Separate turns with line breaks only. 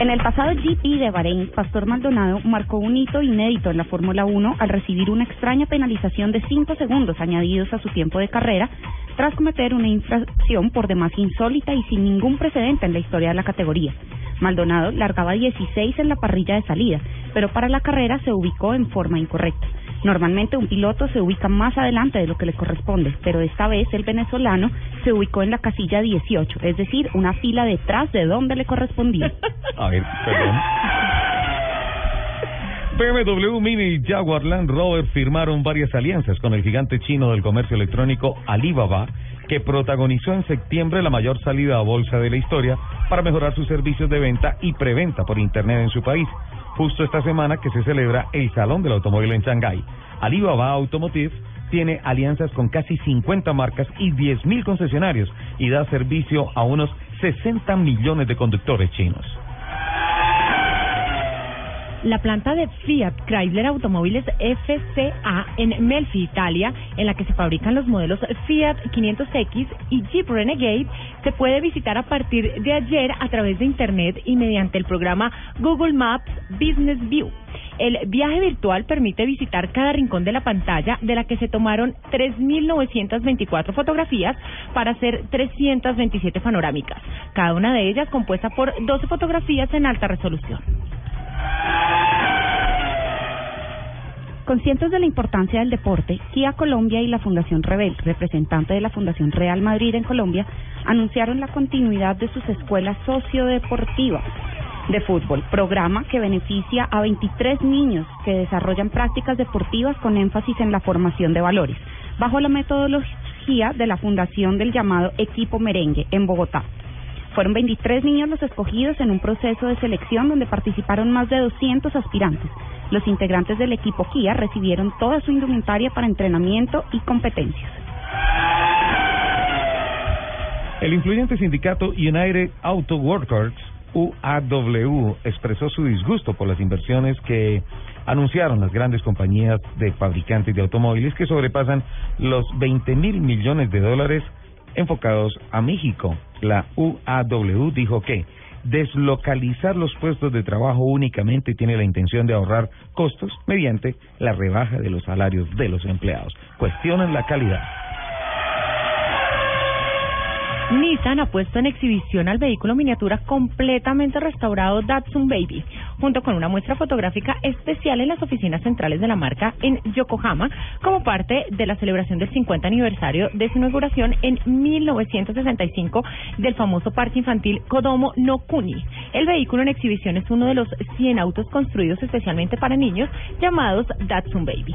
En el pasado GP de Bahrein, Pastor Maldonado marcó un hito inédito en la Fórmula 1 al recibir una extraña penalización de 5 segundos añadidos a su tiempo de carrera tras cometer una infracción por demás insólita y sin ningún precedente en la historia de la categoría. Maldonado largaba 16 en la parrilla de salida, pero para la carrera se ubicó en forma incorrecta. Normalmente un piloto se ubica más adelante de lo que le corresponde, pero esta vez el venezolano se ubicó en la casilla 18, es decir, una fila detrás de donde le correspondía.
A ver, perdón. BMW Mini y Jaguar Land Rover firmaron varias alianzas con el gigante chino del comercio electrónico Alibaba, que protagonizó en septiembre la mayor salida a bolsa de la historia para mejorar sus servicios de venta y preventa por Internet en su país. Justo esta semana que se celebra el Salón del Automóvil en Shanghái. Alibaba Automotive tiene alianzas con casi 50 marcas y 10.000 concesionarios y da servicio a unos 60 millones de conductores chinos.
La planta de Fiat Chrysler Automóviles FCA en Melfi, Italia, en la que se fabrican los modelos Fiat 500X y Jeep Renegade, se puede visitar a partir de ayer a través de Internet y mediante el programa Google Maps Business View. El viaje virtual permite visitar cada rincón de la pantalla, de la que se tomaron 3.924 fotografías para hacer 327 panorámicas, cada una de ellas compuesta por 12 fotografías en alta resolución.
Conscientes de la importancia del deporte, Kia Colombia y la Fundación Rebel, representante de la Fundación Real Madrid en Colombia, anunciaron la continuidad de sus escuelas sociodeportivas de fútbol, programa que beneficia a 23 niños que desarrollan prácticas deportivas con énfasis en la formación de valores, bajo la metodología de la Fundación del llamado Equipo Merengue en Bogotá. Fueron 23 niños los escogidos en un proceso de selección donde participaron más de 200 aspirantes. Los integrantes del equipo Kia recibieron toda su indumentaria para entrenamiento y competencias.
El influyente sindicato United Auto Workers, UAW, expresó su disgusto por las inversiones que anunciaron las grandes compañías de fabricantes de automóviles que sobrepasan los 20 mil millones de dólares enfocados a México. La UAW dijo que deslocalizar los puestos de trabajo únicamente tiene la intención de ahorrar costos mediante la rebaja de los salarios de los empleados. Cuestionan la calidad.
Nissan ha puesto en exhibición al vehículo miniatura completamente restaurado Datsun Baby, junto con una muestra fotográfica especial en las oficinas centrales de la marca en Yokohama, como parte de la celebración del 50 aniversario de su inauguración en 1965 del famoso parque infantil Kodomo no Kuni. El vehículo en exhibición es uno de los 100 autos construidos especialmente para niños llamados Datsun Baby.